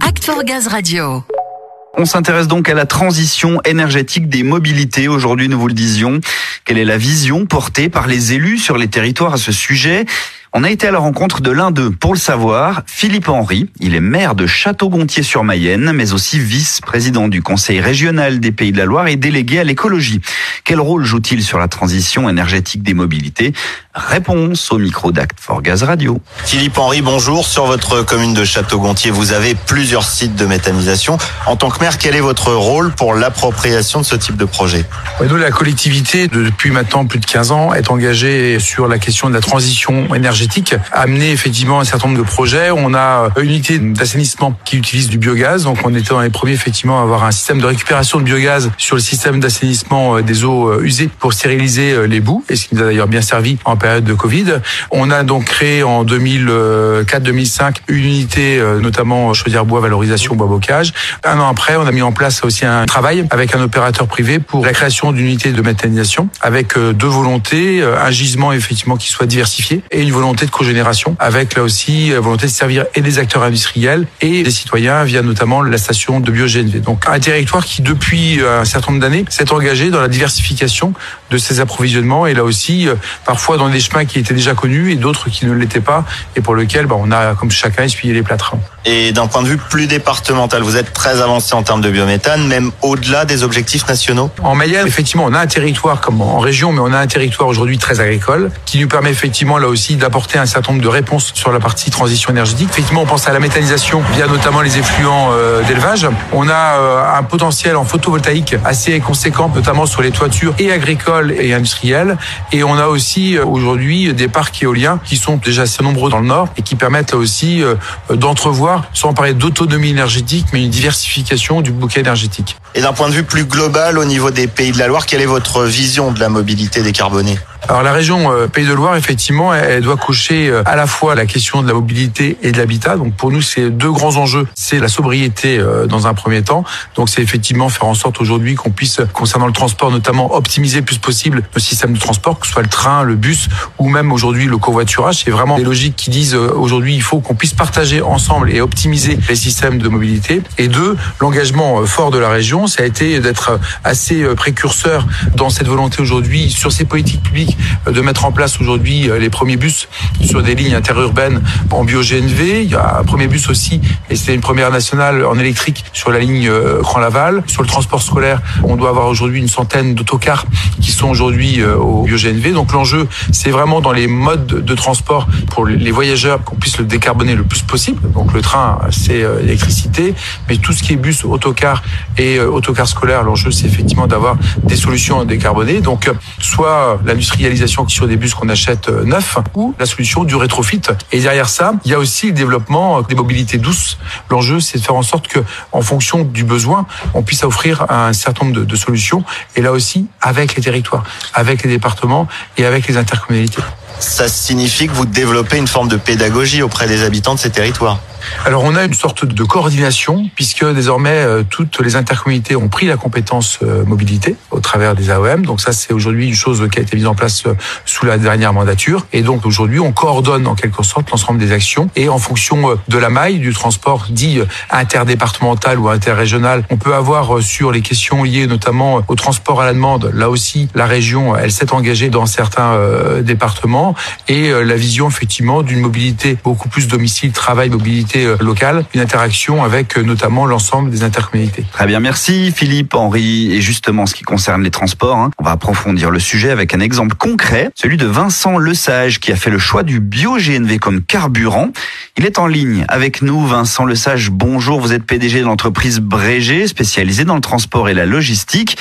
Act Gaz Radio. On s'intéresse donc à la transition énergétique des mobilités. Aujourd'hui, nous vous le disions, quelle est la vision portée par les élus sur les territoires à ce sujet? On a été à la rencontre de l'un d'eux. Pour le savoir, Philippe Henry, il est maire de Château-Gontier-sur-Mayenne, mais aussi vice-président du Conseil régional des Pays de la Loire et délégué à l'écologie. Quel rôle joue-t-il sur la transition énergétique des mobilités? Réponse au micro d'Act for Gaz Radio. Philippe Henry, bonjour. Sur votre commune de Château-Gontier, vous avez plusieurs sites de méthanisation. En tant que maire, quel est votre rôle pour l'appropriation de ce type de projet? Nous, la collectivité, depuis maintenant plus de 15 ans, est engagée sur la question de la transition énergétique a amené effectivement un certain nombre de projets. On a une unité d'assainissement qui utilise du biogaz. Donc on était dans les premiers effectivement à avoir un système de récupération de biogaz sur le système d'assainissement euh, des eaux euh, usées pour stériliser euh, les boues, et ce qui nous a d'ailleurs bien servi en période de Covid. On a donc créé en 2004-2005 une unité notamment chaudière-bois, valorisation, bois-bocage. Un an après, on a mis en place aussi un travail avec un opérateur privé pour la création d'une unité de méthanisation avec deux volontés, un gisement effectivement qui soit diversifié et une volonté de cogénération, avec là aussi euh, volonté de servir et des acteurs industriels et des citoyens via notamment la station de BioGNV. Donc un territoire qui depuis euh, un certain nombre d'années s'est engagé dans la diversification de ses approvisionnements et là aussi euh, parfois dans des chemins qui étaient déjà connus et d'autres qui ne l'étaient pas et pour lesquels bah, on a comme chacun essuyé les plâtres. Et d'un point de vue plus départemental, vous êtes très avancé en termes de biométhane, même au-delà des objectifs nationaux? En Mayenne, effectivement, on a un territoire comme en région, mais on a un territoire aujourd'hui très agricole qui nous permet effectivement là aussi d'apporter un certain nombre de réponses sur la partie transition énergétique. Effectivement, on pense à la méthanisation via notamment les effluents euh, d'élevage. On a euh, un potentiel en photovoltaïque assez conséquent, notamment sur les toitures et agricoles et industrielles. Et on a aussi euh, aujourd'hui des parcs éoliens qui sont déjà assez nombreux dans le nord et qui permettent là aussi d'entrevoir, sans parler d'autonomie énergétique, mais une diversification du bouquet énergétique. Et d'un point de vue plus global, au niveau des pays de la Loire, quelle est votre vision de la mobilité décarbonée alors la région euh, Pays de Loire, effectivement, elle doit coucher euh, à la fois la question de la mobilité et de l'habitat. Donc pour nous, c'est deux grands enjeux. C'est la sobriété euh, dans un premier temps. Donc c'est effectivement faire en sorte aujourd'hui qu'on puisse, concernant le transport notamment, optimiser le plus possible le système de transport, que ce soit le train, le bus ou même aujourd'hui le covoiturage. C'est vraiment des logiques qui disent aujourd'hui il faut qu'on puisse partager ensemble et optimiser les systèmes de mobilité. Et deux, l'engagement fort de la région, ça a été d'être assez précurseur dans cette volonté aujourd'hui sur ces politiques publiques de mettre en place aujourd'hui euh, les premiers bus sur des lignes interurbaines en bio-GNV. Il y a un premier bus aussi, et c'est une première nationale en électrique sur la ligne euh, Grand-Laval. Sur le transport scolaire, on doit avoir aujourd'hui une centaine d'autocars qui sont aujourd'hui euh, au bio-GNV. Donc l'enjeu, c'est vraiment dans les modes de transport pour les voyageurs qu'on puisse le décarboner le plus possible. Donc le train, c'est l'électricité, mais tout ce qui est bus, autocar et autocar scolaire, l'enjeu, c'est effectivement d'avoir des solutions décarbonées. Donc soit l'industrie sur des bus qu'on achète euh, neufs ou la solution du rétrofit. Et derrière ça, il y a aussi le développement des mobilités douces. L'enjeu, c'est de faire en sorte que, en fonction du besoin, on puisse offrir un certain nombre de solutions. Et là aussi, avec les territoires, avec les départements et avec les intercommunalités. Ça signifie que vous développez une forme de pédagogie auprès des habitants de ces territoires. Alors on a une sorte de coordination puisque désormais euh, toutes les intercommunautés ont pris la compétence euh, mobilité au travers des AOM. Donc ça c'est aujourd'hui une chose qui a été mise en place euh, sous la dernière mandature. Et donc aujourd'hui on coordonne en quelque sorte l'ensemble des actions et en fonction de la maille du transport dit interdépartemental ou interrégional, on peut avoir sur les questions liées notamment au transport à la demande. Là aussi la région elle s'est engagée dans certains départements et la vision effectivement d'une mobilité beaucoup plus domicile travail mobilité euh, locale, une interaction avec euh, notamment l'ensemble des intercommunalités. Très bien, merci Philippe, Henri. Et justement, ce qui concerne les transports, hein, on va approfondir le sujet avec un exemple concret, celui de Vincent Lesage qui a fait le choix du bio-GNV comme carburant. Il est en ligne avec nous, Vincent Lesage. Bonjour, vous êtes PDG de l'entreprise Brégé, spécialisée dans le transport et la logistique.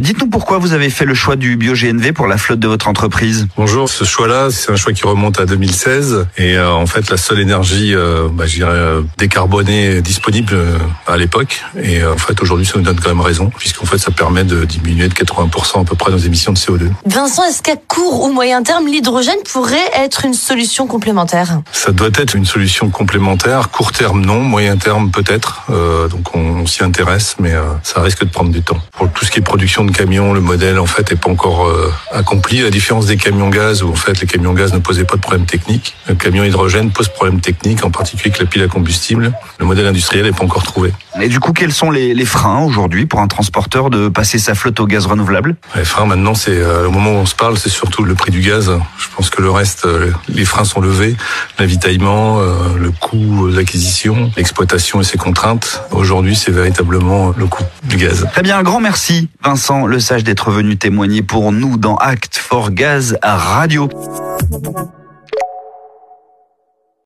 Dites-nous pourquoi vous avez fait le choix du bio-GNV pour la flotte de votre entreprise. Bonjour, ce choix-là, c'est un choix qui remonte à 2016 et euh, en fait la seule énergie, euh, bah, je dirais, euh, décarbonée disponible à l'époque et en fait aujourd'hui ça nous donne quand même raison puisqu'en fait ça permet de diminuer de 80% à peu près nos émissions de CO2. Vincent, est-ce qu'à court ou moyen terme l'hydrogène pourrait être une solution complémentaire? Ça doit être une solution complémentaire. Court terme non, moyen terme peut-être. donc on, on s'y intéresse mais ça risque de prendre du temps. Pour tout ce qui est production de camion, le modèle en fait est pas encore euh, accompli. À la différence des camions gaz où en fait les camions gaz ne posaient pas de problème technique, le camion hydrogène pose problème technique, en particulier avec la pile à combustible. Le modèle industriel n'est pas encore trouvé. Et du coup, quels sont les, les freins aujourd'hui pour un transporteur de passer sa flotte au gaz renouvelable? Les freins maintenant, c'est euh, au moment où on se parle, c'est surtout le prix du gaz. Je pense que le reste, euh, les freins sont levés, l'avitaillement, le coût d'acquisition, l'exploitation et ses contraintes. Aujourd'hui, c'est véritablement le coût du gaz. Très bien, un grand merci Vincent Le Sage d'être venu témoigner pour nous dans Act for Gaz Radio.